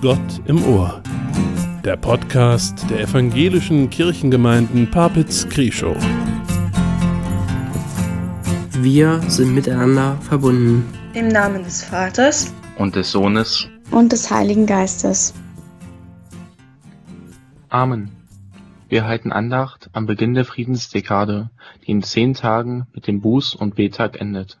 Gott im Ohr. Der Podcast der evangelischen Kirchengemeinden Papitz-Krieschow. Wir sind miteinander verbunden. Im Namen des Vaters und des Sohnes und des Heiligen Geistes. Amen. Wir halten Andacht am Beginn der Friedensdekade, die in zehn Tagen mit dem Buß- und Betag endet.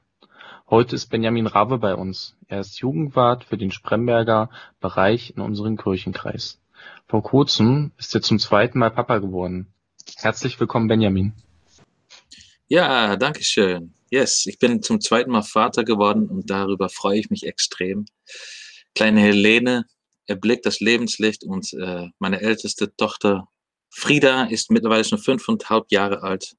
Heute ist Benjamin Rabe bei uns. Er ist Jugendwart für den Spremberger Bereich in unserem Kirchenkreis. Vor kurzem ist er zum zweiten Mal Papa geworden. Herzlich willkommen, Benjamin. Ja, danke schön. Yes, ich bin zum zweiten Mal Vater geworden und darüber freue ich mich extrem. Kleine Helene erblickt das Lebenslicht und äh, meine älteste Tochter Frieda ist mittlerweile schon fünfeinhalb Jahre alt.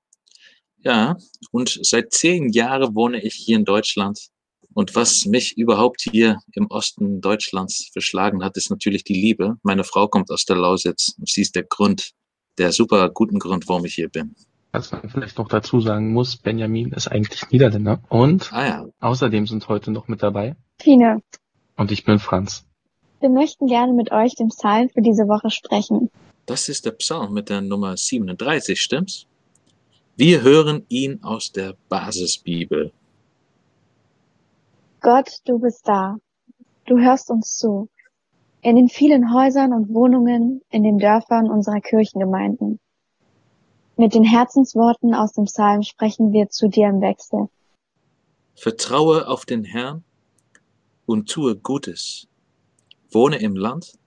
Ja, und seit zehn Jahren wohne ich hier in Deutschland. Und was mich überhaupt hier im Osten Deutschlands verschlagen hat, ist natürlich die Liebe. Meine Frau kommt aus der Lausitz und sie ist der Grund, der super guten Grund, warum ich hier bin. Was man vielleicht noch dazu sagen muss, Benjamin ist eigentlich Niederländer. Und ah ja. außerdem sind heute noch mit dabei Fine. Und ich bin Franz. Wir möchten gerne mit euch den Psalm für diese Woche sprechen. Das ist der Psalm mit der Nummer 37, stimmt's? Wir hören ihn aus der Basisbibel. Gott, du bist da. Du hörst uns zu. In den vielen Häusern und Wohnungen, in den Dörfern unserer Kirchengemeinden. Mit den Herzensworten aus dem Psalm sprechen wir zu dir im Wechsel. Vertraue auf den Herrn und tue Gutes. Wohne im Land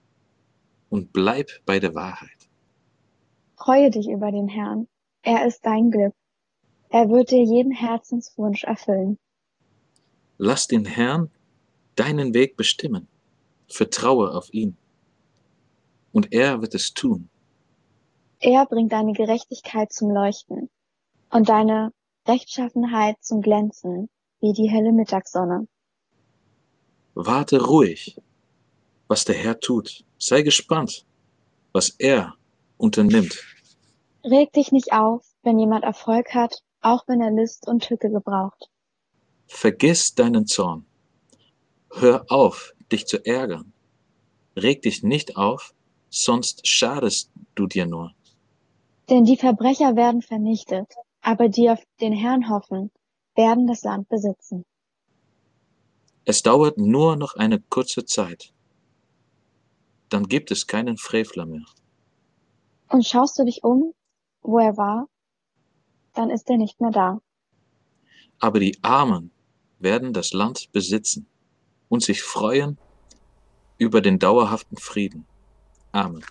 und bleib bei der Wahrheit. Freue dich über den Herrn er ist dein Glück. Er wird dir jeden Herzenswunsch erfüllen. Lass den Herrn deinen Weg bestimmen. Vertraue auf ihn. Und er wird es tun. Er bringt deine Gerechtigkeit zum Leuchten und deine Rechtschaffenheit zum Glänzen wie die helle Mittagssonne. Warte ruhig, was der Herr tut. Sei gespannt, was er unternimmt. Reg dich nicht auf, wenn jemand Erfolg hat, auch wenn er List und Tücke gebraucht. Vergiss deinen Zorn. Hör auf, dich zu ärgern. Reg dich nicht auf, sonst schadest du dir nur. Denn die Verbrecher werden vernichtet, aber die auf den Herrn hoffen, werden das Land besitzen. Es dauert nur noch eine kurze Zeit. Dann gibt es keinen Frevler mehr. Und schaust du dich um, wo er war, dann ist er nicht mehr da. Aber die Armen werden das Land besitzen und sich freuen über den dauerhaften Frieden. Amen.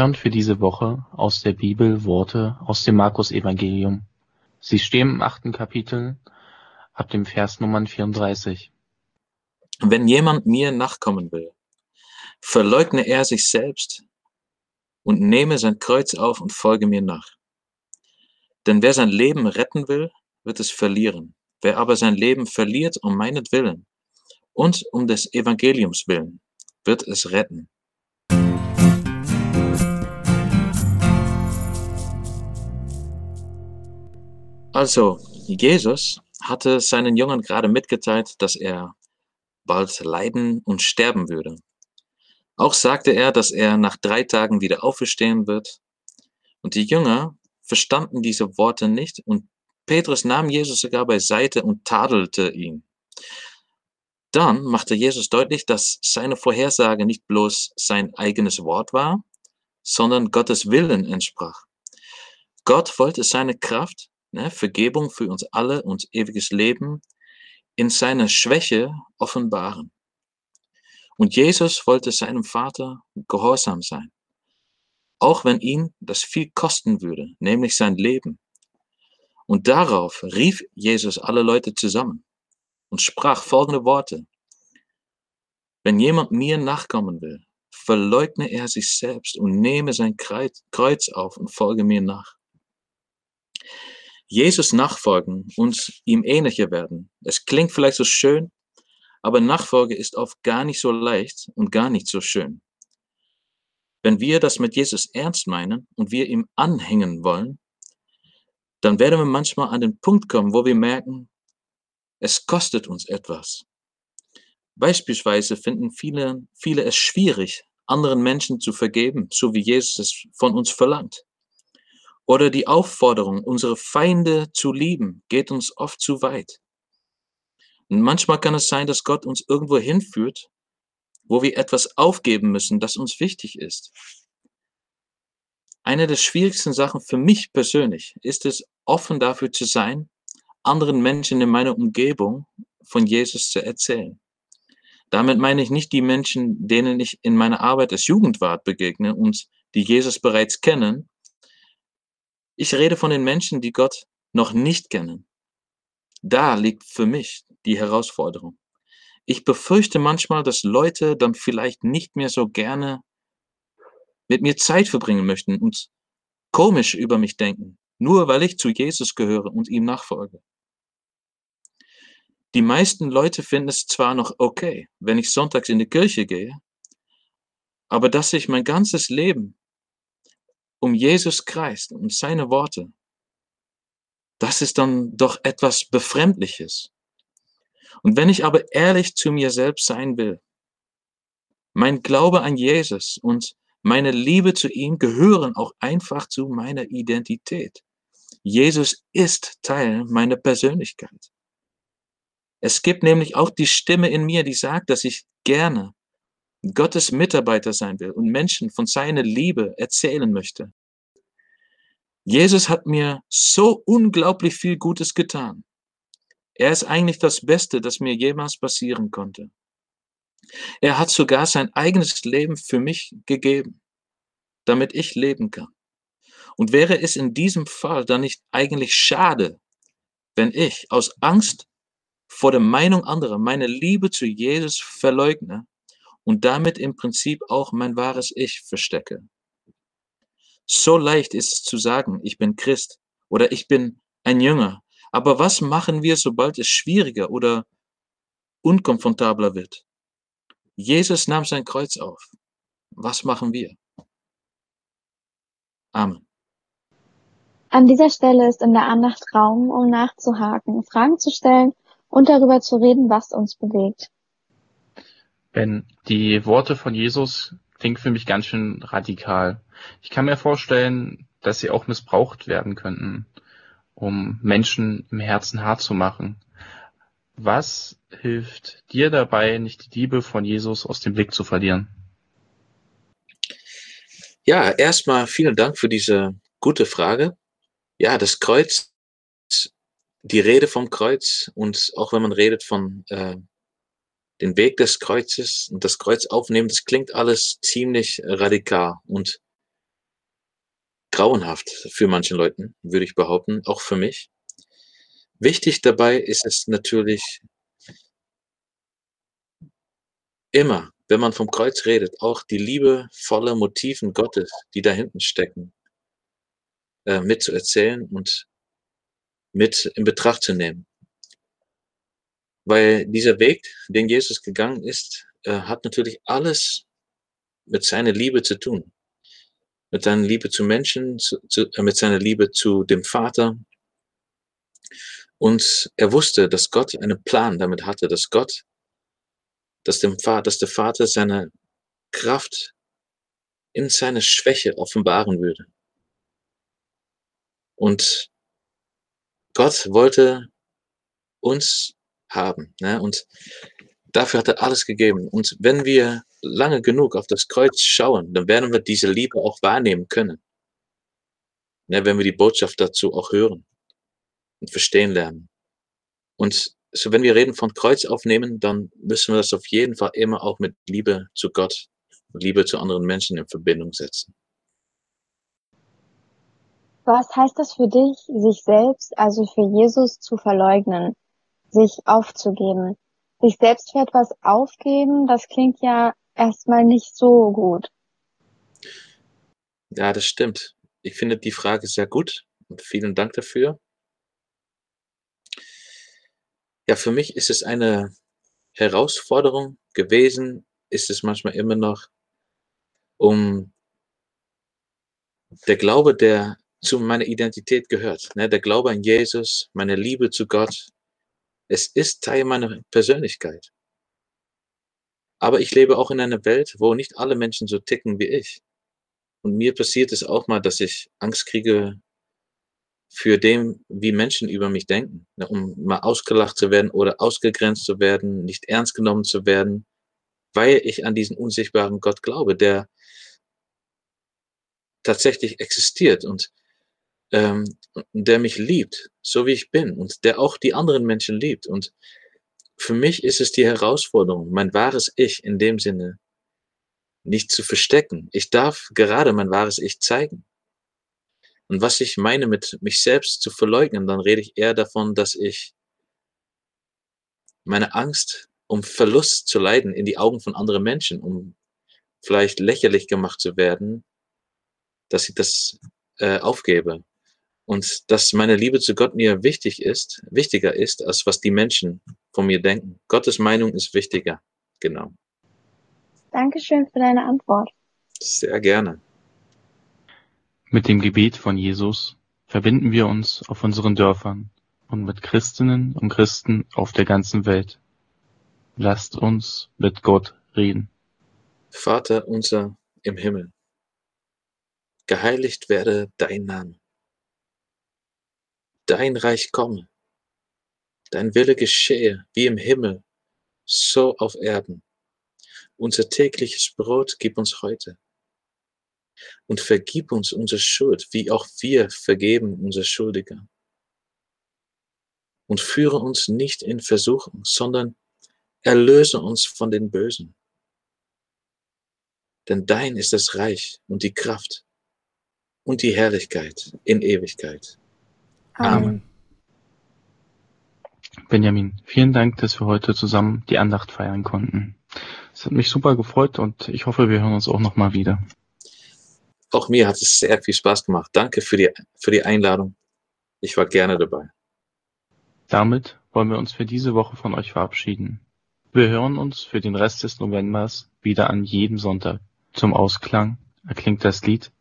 Hören für diese Woche aus der Bibel Worte aus dem Markus-Evangelium. Sie stehen im achten Kapitel ab dem Vers Nummer 34. Wenn jemand mir nachkommen will, verleugne er sich selbst und nehme sein Kreuz auf und folge mir nach. Denn wer sein Leben retten will, wird es verlieren. Wer aber sein Leben verliert um meinetwillen und um des Evangeliums willen, wird es retten. Also, Jesus hatte seinen Jüngern gerade mitgeteilt, dass er bald leiden und sterben würde. Auch sagte er, dass er nach drei Tagen wieder auferstehen wird. Und die Jünger verstanden diese Worte nicht und Petrus nahm Jesus sogar beiseite und tadelte ihn. Dann machte Jesus deutlich, dass seine Vorhersage nicht bloß sein eigenes Wort war, sondern Gottes Willen entsprach. Gott wollte seine Kraft, ne, Vergebung für uns alle und ewiges Leben in seiner Schwäche offenbaren. Und Jesus wollte seinem Vater gehorsam sein, auch wenn ihn das viel kosten würde, nämlich sein Leben. Und darauf rief Jesus alle Leute zusammen und sprach folgende Worte. Wenn jemand mir nachkommen will, verleugne er sich selbst und nehme sein Kreuz auf und folge mir nach. Jesus nachfolgen und ihm ähnlicher werden. Es klingt vielleicht so schön, aber Nachfolge ist oft gar nicht so leicht und gar nicht so schön. Wenn wir das mit Jesus ernst meinen und wir ihm anhängen wollen, dann werden wir manchmal an den Punkt kommen, wo wir merken, es kostet uns etwas. Beispielsweise finden viele, viele es schwierig, anderen Menschen zu vergeben, so wie Jesus es von uns verlangt. Oder die Aufforderung, unsere Feinde zu lieben, geht uns oft zu weit. Und manchmal kann es sein, dass Gott uns irgendwo hinführt, wo wir etwas aufgeben müssen, das uns wichtig ist. Eine der schwierigsten Sachen für mich persönlich ist es, offen dafür zu sein, anderen Menschen in meiner Umgebung von Jesus zu erzählen. Damit meine ich nicht die Menschen, denen ich in meiner Arbeit als Jugendwart begegne und die Jesus bereits kennen. Ich rede von den Menschen, die Gott noch nicht kennen. Da liegt für mich die Herausforderung. Ich befürchte manchmal, dass Leute dann vielleicht nicht mehr so gerne mit mir Zeit verbringen möchten und komisch über mich denken, nur weil ich zu Jesus gehöre und ihm nachfolge. Die meisten Leute finden es zwar noch okay, wenn ich sonntags in die Kirche gehe, aber dass ich mein ganzes Leben um Jesus kreist und seine Worte, das ist dann doch etwas Befremdliches. Und wenn ich aber ehrlich zu mir selbst sein will, mein Glaube an Jesus und meine Liebe zu ihm gehören auch einfach zu meiner Identität. Jesus ist Teil meiner Persönlichkeit. Es gibt nämlich auch die Stimme in mir, die sagt, dass ich gerne Gottes Mitarbeiter sein will und Menschen von seiner Liebe erzählen möchte. Jesus hat mir so unglaublich viel Gutes getan. Er ist eigentlich das Beste, das mir jemals passieren konnte. Er hat sogar sein eigenes Leben für mich gegeben, damit ich leben kann. Und wäre es in diesem Fall dann nicht eigentlich schade, wenn ich aus Angst vor der Meinung anderer meine Liebe zu Jesus verleugne und damit im Prinzip auch mein wahres Ich verstecke? So leicht ist es zu sagen, ich bin Christ oder ich bin ein Jünger aber was machen wir, sobald es schwieriger oder unkomfortabler wird? Jesus nahm sein Kreuz auf. Was machen wir? Amen. An dieser Stelle ist in der Andacht Raum, um nachzuhaken, Fragen zu stellen und darüber zu reden, was uns bewegt. Ben, die Worte von Jesus klingen für mich ganz schön radikal. Ich kann mir vorstellen, dass sie auch missbraucht werden könnten um Menschen im Herzen hart zu machen. Was hilft dir dabei, nicht die Liebe von Jesus aus dem Blick zu verlieren? Ja, erstmal vielen Dank für diese gute Frage. Ja, das Kreuz, die Rede vom Kreuz und auch wenn man redet von äh, den Weg des Kreuzes und das Kreuz aufnehmen, das klingt alles ziemlich radikal. Und grauenhaft für manche Leuten, würde ich behaupten, auch für mich. Wichtig dabei ist es natürlich immer, wenn man vom Kreuz redet, auch die liebevolle Motiven Gottes, die da hinten stecken, äh, mitzuerzählen und mit in Betracht zu nehmen. Weil dieser Weg, den Jesus gegangen ist, äh, hat natürlich alles mit seiner Liebe zu tun. Mit seiner Liebe zu Menschen, zu, zu, äh, mit seiner Liebe zu dem Vater. Und er wusste, dass Gott einen Plan damit hatte, dass Gott, dass, dem dass der Vater seine Kraft in seine Schwäche offenbaren würde. Und Gott wollte uns haben. Ne? Und dafür hat er alles gegeben. Und wenn wir lange genug auf das Kreuz schauen, dann werden wir diese Liebe auch wahrnehmen können. Ne? Wenn wir die Botschaft dazu auch hören und verstehen lernen. Und so wenn wir reden von Kreuz aufnehmen, dann müssen wir das auf jeden Fall immer auch mit Liebe zu Gott, Liebe zu anderen Menschen in Verbindung setzen. Was heißt das für dich, sich selbst, also für Jesus zu verleugnen? Sich aufzugeben. Sich selbst für etwas aufgeben, das klingt ja erstmal nicht so gut. Ja, das stimmt. Ich finde die Frage sehr gut und vielen Dank dafür. Ja, für mich ist es eine Herausforderung gewesen, ist es manchmal immer noch, um der Glaube, der zu meiner Identität gehört, ne, der Glaube an Jesus, meine Liebe zu Gott, es ist Teil meiner Persönlichkeit. Aber ich lebe auch in einer Welt, wo nicht alle Menschen so ticken wie ich. Und mir passiert es auch mal, dass ich Angst kriege für dem, wie Menschen über mich denken, um mal ausgelacht zu werden oder ausgegrenzt zu werden, nicht ernst genommen zu werden, weil ich an diesen unsichtbaren Gott glaube, der tatsächlich existiert und ähm, der mich liebt, so wie ich bin und der auch die anderen Menschen liebt. Und für mich ist es die Herausforderung, mein wahres Ich in dem Sinne nicht zu verstecken. Ich darf gerade mein wahres Ich zeigen. Und was ich meine mit mich selbst zu verleugnen, dann rede ich eher davon, dass ich meine Angst um Verlust zu leiden in die Augen von anderen Menschen, um vielleicht lächerlich gemacht zu werden, dass ich das äh, aufgebe und dass meine Liebe zu Gott mir wichtig ist, wichtiger ist, als was die Menschen von mir denken. Gottes Meinung ist wichtiger. Genau. Dankeschön für deine Antwort. Sehr gerne. Mit dem Gebet von Jesus verbinden wir uns auf unseren Dörfern und mit Christinnen und Christen auf der ganzen Welt. Lasst uns mit Gott reden. Vater unser im Himmel, geheiligt werde dein Name Dein Reich komme, dein Wille geschehe, wie im Himmel, so auf Erden. Unser tägliches Brot gib uns heute. Und vergib uns unsere Schuld, wie auch wir vergeben unser Schuldiger. Und führe uns nicht in Versuchung, sondern erlöse uns von den Bösen. Denn dein ist das Reich und die Kraft und die Herrlichkeit in Ewigkeit. Amen. Benjamin, vielen Dank, dass wir heute zusammen die Andacht feiern konnten. Es hat mich super gefreut und ich hoffe, wir hören uns auch nochmal wieder. Auch mir hat es sehr viel Spaß gemacht. Danke für die, für die Einladung. Ich war gerne dabei. Damit wollen wir uns für diese Woche von euch verabschieden. Wir hören uns für den Rest des Novembers wieder an jedem Sonntag. Zum Ausklang erklingt das Lied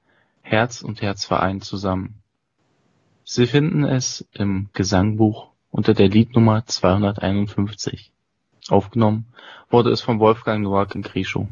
Herz und Herz vereint zusammen. Sie finden es im Gesangbuch unter der Liednummer 251. Aufgenommen wurde es von Wolfgang Noack in Krischow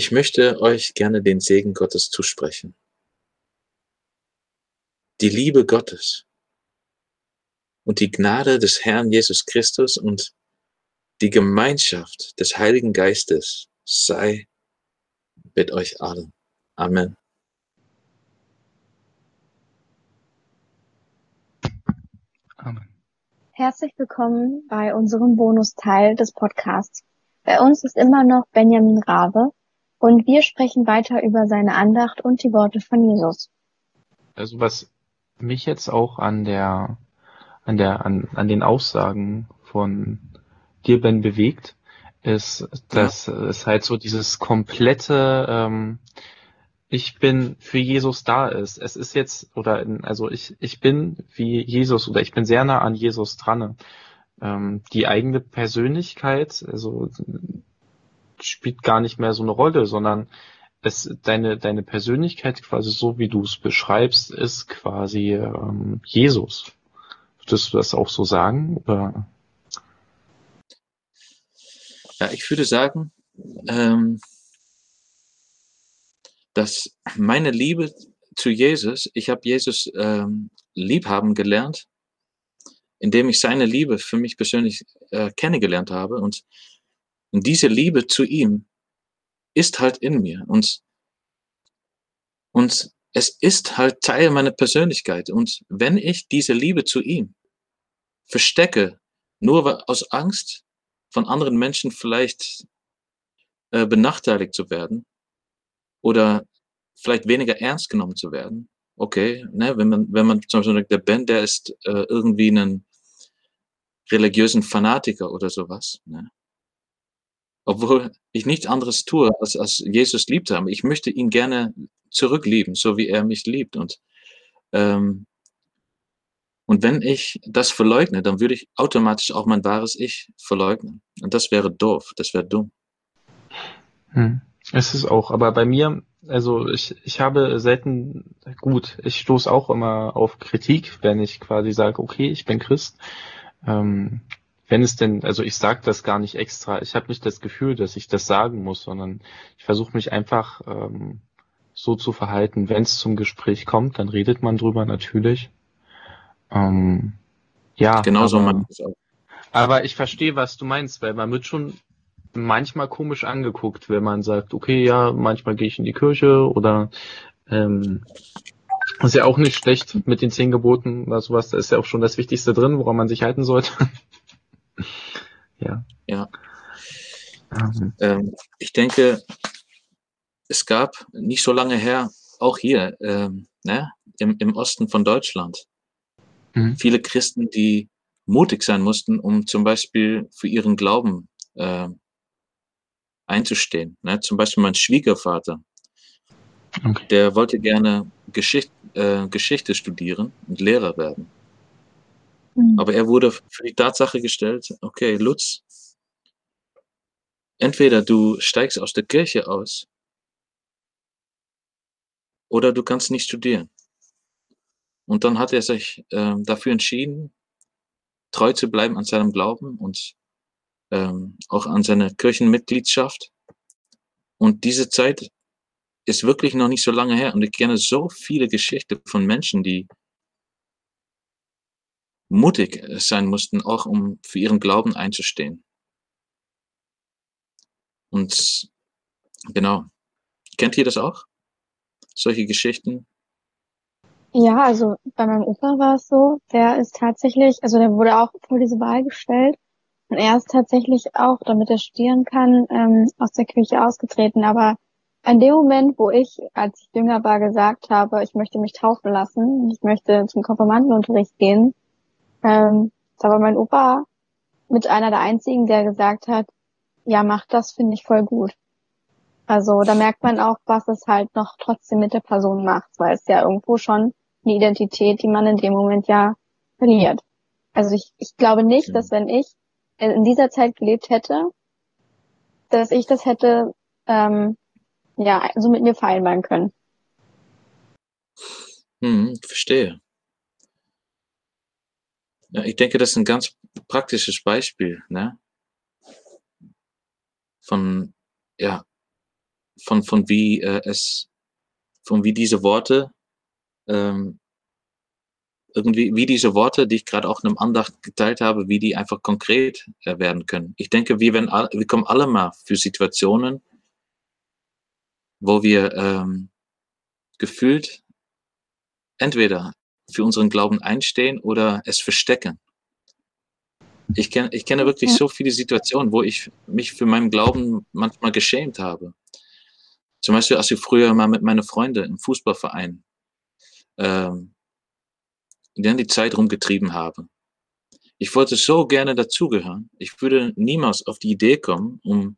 Ich möchte euch gerne den Segen Gottes zusprechen. Die Liebe Gottes und die Gnade des Herrn Jesus Christus und die Gemeinschaft des Heiligen Geistes sei mit euch allen. Amen. Amen. Herzlich willkommen bei unserem Bonusteil des Podcasts. Bei uns ist immer noch Benjamin Rabe und wir sprechen weiter über seine Andacht und die Worte von Jesus. Also was mich jetzt auch an der an der an, an den Aussagen von dir Ben bewegt, ist, dass ja. es halt so dieses komplette ähm, ich bin für Jesus da ist. Es ist jetzt, oder also ich, ich bin wie Jesus oder ich bin sehr nah an Jesus dran. Ähm, die eigene Persönlichkeit, also spielt gar nicht mehr so eine Rolle, sondern es, deine, deine Persönlichkeit quasi so, wie du es beschreibst, ist quasi ähm, Jesus. Würdest du das auch so sagen? Oder? Ja, ich würde sagen, ähm, dass meine Liebe zu Jesus, ich habe Jesus ähm, lieb haben gelernt, indem ich seine Liebe für mich persönlich äh, kennengelernt habe. Und, und diese Liebe zu ihm ist halt in mir. Und, und es ist halt Teil meiner Persönlichkeit. Und wenn ich diese Liebe zu ihm verstecke, nur aus Angst von anderen Menschen vielleicht äh, benachteiligt zu werden, oder vielleicht weniger ernst genommen zu werden. Okay, ne, wenn man, wenn man zum Beispiel sagt, der Ben, der ist äh, irgendwie einen religiösen Fanatiker oder sowas. Ne? Obwohl ich nichts anderes tue, als, als Jesus liebt haben. Ich möchte ihn gerne zurücklieben, so wie er mich liebt. Und, ähm, und wenn ich das verleugne, dann würde ich automatisch auch mein wahres Ich verleugnen. Und das wäre doof, das wäre dumm. Hm. Es ist auch, aber bei mir, also ich, ich habe selten, gut, ich stoße auch immer auf Kritik, wenn ich quasi sage, okay, ich bin Christ. Ähm, wenn es denn, also ich sage das gar nicht extra, ich habe nicht das Gefühl, dass ich das sagen muss, sondern ich versuche mich einfach ähm, so zu verhalten, wenn es zum Gespräch kommt, dann redet man drüber natürlich. Ähm, ja, genau so man auch. Aber ich verstehe, was du meinst, weil man wird schon manchmal komisch angeguckt, wenn man sagt, okay, ja, manchmal gehe ich in die Kirche oder ähm, ist ja auch nicht schlecht mit den zehn Geboten oder sowas. Da ist ja auch schon das Wichtigste drin, woran man sich halten sollte. Ja. Ja. Ähm. Ähm, ich denke, es gab nicht so lange her, auch hier, ähm, ne, im, im Osten von Deutschland, mhm. viele Christen, die mutig sein mussten, um zum Beispiel für ihren Glauben äh, einzustehen. Ne? Zum Beispiel mein Schwiegervater, okay. der wollte gerne Geschicht, äh, Geschichte studieren und Lehrer werden. Mhm. Aber er wurde für die Tatsache gestellt, okay, Lutz, entweder du steigst aus der Kirche aus oder du kannst nicht studieren. Und dann hat er sich äh, dafür entschieden, treu zu bleiben an seinem Glauben und ähm, auch an seine Kirchenmitgliedschaft. Und diese Zeit ist wirklich noch nicht so lange her. Und ich kenne so viele Geschichten von Menschen, die mutig sein mussten, auch um für ihren Glauben einzustehen. Und genau. Kennt ihr das auch? Solche Geschichten? Ja, also bei meinem Opa war es so, der ist tatsächlich, also der wurde auch vor diese Wahl gestellt und er ist tatsächlich auch, damit er studieren kann, ähm, aus der Kirche ausgetreten. Aber in dem Moment, wo ich, als ich jünger war, gesagt habe, ich möchte mich taufen lassen, ich möchte zum Konfirmandenunterricht gehen, ähm, da war mein Opa mit einer der einzigen, der gesagt hat, ja, mach das, finde ich voll gut. Also da merkt man auch, was es halt noch trotzdem mit der Person macht, weil es ja irgendwo schon eine Identität, die man in dem Moment ja verliert. Also ich, ich glaube nicht, dass wenn ich in dieser Zeit gelebt hätte, dass ich das hätte ähm, ja so mit mir vereinbaren können. Hm, verstehe. Ja, ich denke, das ist ein ganz praktisches Beispiel, ne? Von, ja, von, von wie äh, es, von wie diese Worte, ähm, irgendwie, wie diese Worte, die ich gerade auch in einem Andacht geteilt habe, wie die einfach konkret äh, werden können. Ich denke, wir, werden wir kommen alle mal für Situationen, wo wir ähm, gefühlt entweder für unseren Glauben einstehen oder es verstecken. Ich, kenn, ich kenne wirklich so viele Situationen, wo ich mich für meinen Glauben manchmal geschämt habe. Zum Beispiel, als ich früher mal mit meinen Freunden im Fußballverein ähm, dann die Zeit rumgetrieben habe. Ich wollte so gerne dazugehören. Ich würde niemals auf die Idee kommen, um,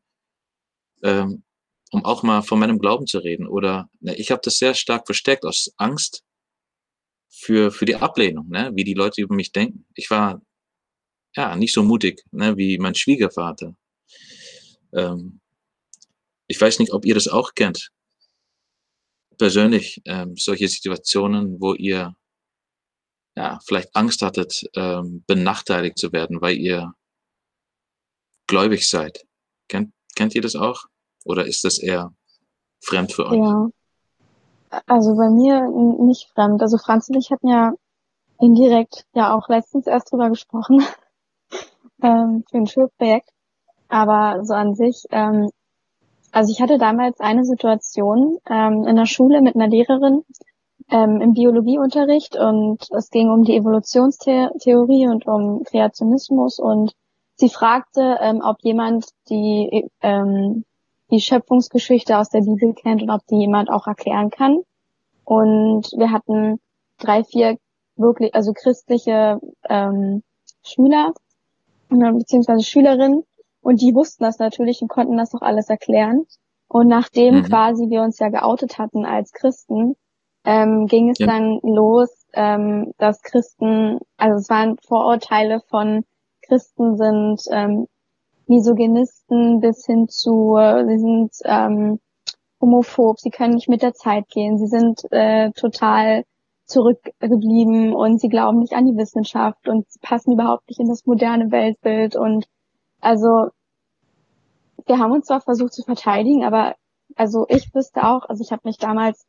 ähm, um auch mal von meinem Glauben zu reden. Oder ne, ich habe das sehr stark versteckt aus Angst für, für die Ablehnung, ne? wie die Leute über mich denken. Ich war ja, nicht so mutig ne, wie mein Schwiegervater. Ähm, ich weiß nicht, ob ihr das auch kennt. Persönlich, ähm, solche Situationen, wo ihr ja, vielleicht Angst hattet, ähm, benachteiligt zu werden, weil ihr gläubig seid. Kennt, kennt ihr das auch? Oder ist das eher fremd für euch? Ja. Also bei mir nicht fremd. Also Franz und ich hatten ja indirekt ja auch letztens erst drüber gesprochen, ähm, für ein Schulprojekt. Aber so an sich, ähm, also ich hatte damals eine Situation ähm, in der Schule mit einer Lehrerin ähm, im Biologieunterricht und es ging um die Evolutionstheorie und um Kreationismus und sie fragte, ähm, ob jemand die, ähm, die Schöpfungsgeschichte aus der Bibel kennt und ob die jemand auch erklären kann. Und wir hatten drei, vier wirklich, also christliche ähm, Schüler beziehungsweise Schülerinnen und die wussten das natürlich und konnten das auch alles erklären. Und nachdem mhm. quasi wir uns ja geoutet hatten als Christen, ähm, ging es ja. dann los, ähm, dass Christen, also es waren Vorurteile von Christen sind ähm, Misogynisten bis hin zu, äh, sie sind ähm, homophob, sie können nicht mit der Zeit gehen, sie sind äh, total zurückgeblieben und sie glauben nicht an die Wissenschaft und passen überhaupt nicht in das moderne Weltbild und also wir haben uns zwar versucht zu verteidigen, aber also ich wüsste auch, also ich habe mich damals,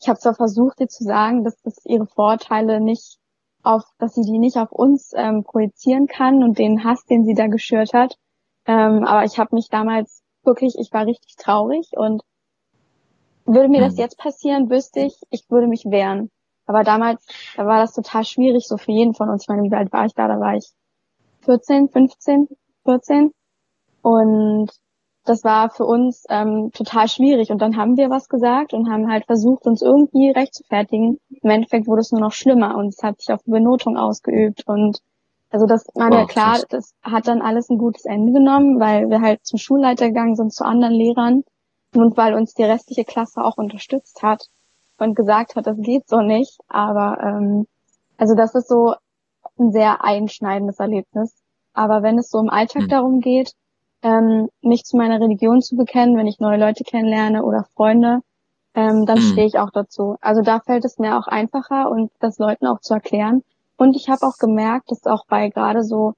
ich habe zwar versucht, ihr zu sagen, dass das ihre Vorteile nicht auf, dass sie die nicht auf uns ähm, projizieren kann und den Hass, den sie da geschürt hat. Ähm, aber ich habe mich damals wirklich, ich war richtig traurig und würde mir das mhm. jetzt passieren, wüsste ich, ich würde mich wehren. Aber damals, da war das total schwierig, so für jeden von uns. Ich meine, wie alt war ich da? Da war ich 14, 15, 14. Und das war für uns ähm, total schwierig. Und dann haben wir was gesagt und haben halt versucht, uns irgendwie recht zu fertigen. Im Endeffekt wurde es nur noch schlimmer und es hat sich auf Benotung ausgeübt. Und also das, meine, oh, klar, das hat dann alles ein gutes Ende genommen, weil wir halt zum Schulleiter gegangen sind, zu anderen Lehrern und weil uns die restliche Klasse auch unterstützt hat und gesagt hat, das geht so nicht. Aber ähm, also das ist so ein sehr einschneidendes Erlebnis. Aber wenn es so im Alltag mhm. darum geht, ähm, mich zu meiner Religion zu bekennen, wenn ich neue Leute kennenlerne oder Freunde, ähm, dann mhm. stehe ich auch dazu. Also da fällt es mir auch einfacher und das Leuten auch zu erklären. Und ich habe auch gemerkt, dass auch bei gerade so,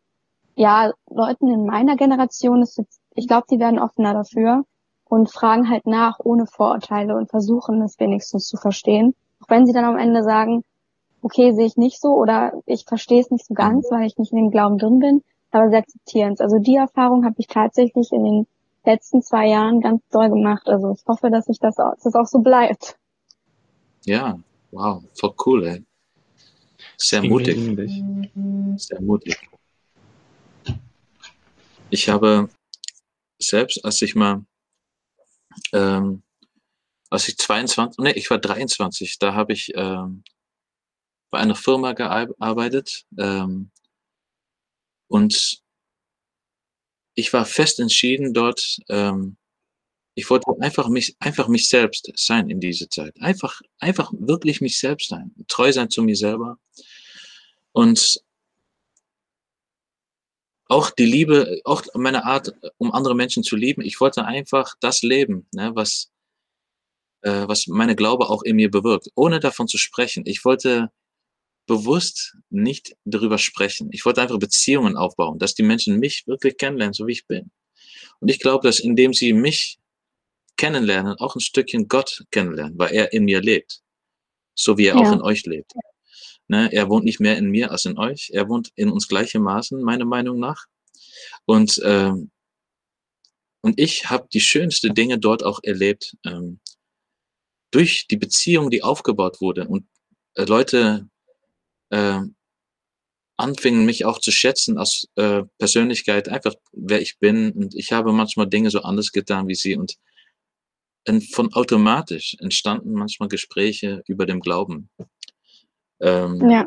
ja, Leuten in meiner Generation ist jetzt, ich glaube, die werden offener dafür und fragen halt nach ohne Vorurteile und versuchen es wenigstens zu verstehen. Auch wenn sie dann am Ende sagen, okay, sehe ich nicht so oder ich verstehe es nicht so ganz, weil ich nicht in dem Glauben drin bin, aber sie akzeptieren es. Also die Erfahrung habe ich tatsächlich in den letzten zwei Jahren ganz doll gemacht. Also ich hoffe, dass ich das, dass das auch so bleibt. Ja, wow, voll cool, ey. Sehr mutig. Sehr mutig. Ich habe selbst, als ich mal ähm, als ich 22, nee, ich war 23, da habe ich ähm, bei einer Firma gearbeitet ähm, und ich war fest entschieden dort, ähm, ich wollte einfach mich, einfach mich selbst sein in dieser Zeit. Einfach, einfach wirklich mich selbst sein, treu sein zu mir selber. Und auch die Liebe, auch meine Art, um andere Menschen zu lieben. Ich wollte einfach das leben, ne, was, äh, was meine Glaube auch in mir bewirkt, ohne davon zu sprechen. Ich wollte bewusst nicht darüber sprechen. Ich wollte einfach Beziehungen aufbauen, dass die Menschen mich wirklich kennenlernen, so wie ich bin. Und ich glaube, dass indem sie mich kennenlernen, auch ein Stückchen Gott kennenlernen, weil er in mir lebt. So wie er Ja. auch in euch lebt. Ne? Er wohnt nicht mehr in mir als in euch. Er wohnt in uns gleichermaßen, meiner Meinung nach. Und, ähm, und ich habe die schönsten Dinge dort auch erlebt, ähm, durch die Beziehung, die aufgebaut wurde. Und äh, Leute äh, anfingen, mich auch zu schätzen als äh, Persönlichkeit, einfach wer ich bin. Und ich habe manchmal Dinge so anders getan wie sie. Und, und von automatisch entstanden manchmal Gespräche über dem Glauben. Ähm, Ja,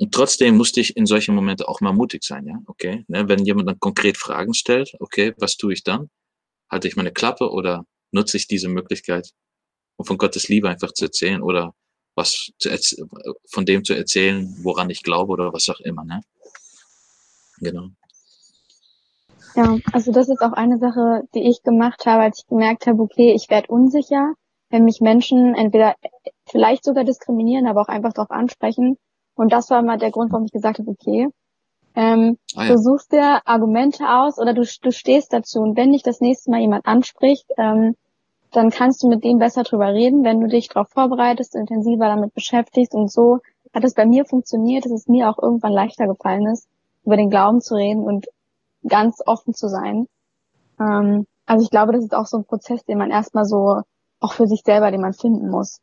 und trotzdem musste ich in solchen Momenten auch mal mutig sein, ja, okay. Ne, wenn jemand dann konkret Fragen stellt, okay, was tue ich dann? Halte ich meine Klappe oder nutze ich diese Möglichkeit, um von Gottes Liebe einfach zu erzählen oder was zu von dem zu erzählen, woran ich glaube oder was auch immer, ne? Genau. Ja. Also das ist auch eine Sache, die ich gemacht habe, als ich gemerkt habe, okay, ich werde unsicher, wenn mich Menschen entweder vielleicht sogar diskriminieren, aber auch einfach darauf ansprechen. Und das war mal der Grund, warum ich gesagt habe, okay, ähm, Ah du ja, suchst dir Argumente aus oder du, du stehst dazu. Und wenn dich das nächste Mal jemand anspricht, ähm, dann kannst du mit dem besser drüber reden, wenn du dich darauf vorbereitest, intensiver damit beschäftigst. Und so hat es bei mir funktioniert, dass es mir auch irgendwann leichter gefallen ist, über den Glauben zu reden und ganz offen zu sein. Ähm, also ich glaube, das ist auch so ein Prozess, den man erstmal so auch für sich selber, den man finden muss.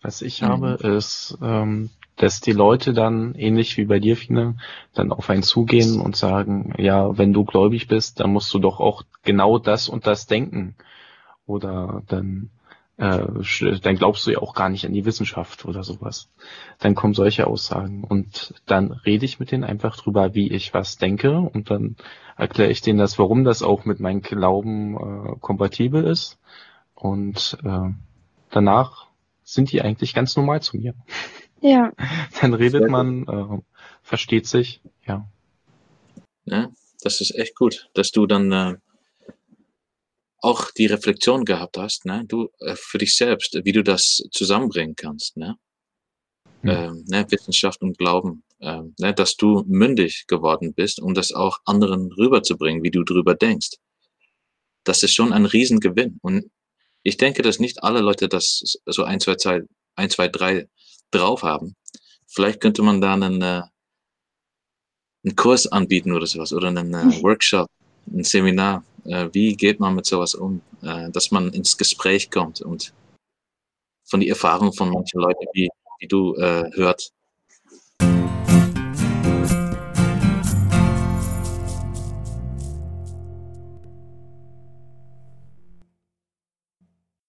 Was ich Mhm. habe, ist, ähm, dass die Leute dann, ähnlich wie bei dir, Fine, dann auf einen zugehen und sagen, ja, wenn du gläubig bist, dann musst du doch auch genau das und das denken. Oder dann, äh, dann glaubst du ja auch gar nicht an die Wissenschaft oder sowas. Dann kommen solche Aussagen und dann rede ich mit denen einfach drüber, wie ich was denke und dann erkläre ich denen das, warum das auch mit meinem Glauben äh, kompatibel ist und äh, danach sind die eigentlich ganz normal zu mir. Ja, Dann redet man, äh, versteht sich, ja. ne? Das ist echt gut, dass du dann äh, auch die Reflexion gehabt hast, ne? Du äh, für dich selbst, wie du das zusammenbringen kannst, ne? Hm. ähm, ne, Wissenschaft und Glauben, ähm, ne, dass du mündig geworden bist, um das auch anderen rüberzubringen, wie du drüber denkst. Das ist schon ein Riesengewinn. Und ich denke, dass nicht alle Leute das so ein, zwei, Zeit, ein, zwei, drei drauf haben. Vielleicht könnte man da einen, äh, einen Kurs anbieten oder sowas oder einen äh, Workshop, ein Seminar. Äh, wie geht man mit sowas um? Äh, dass man ins Gespräch kommt und von die Erfahrung von manchen Leuten, wie, wie du äh, hört,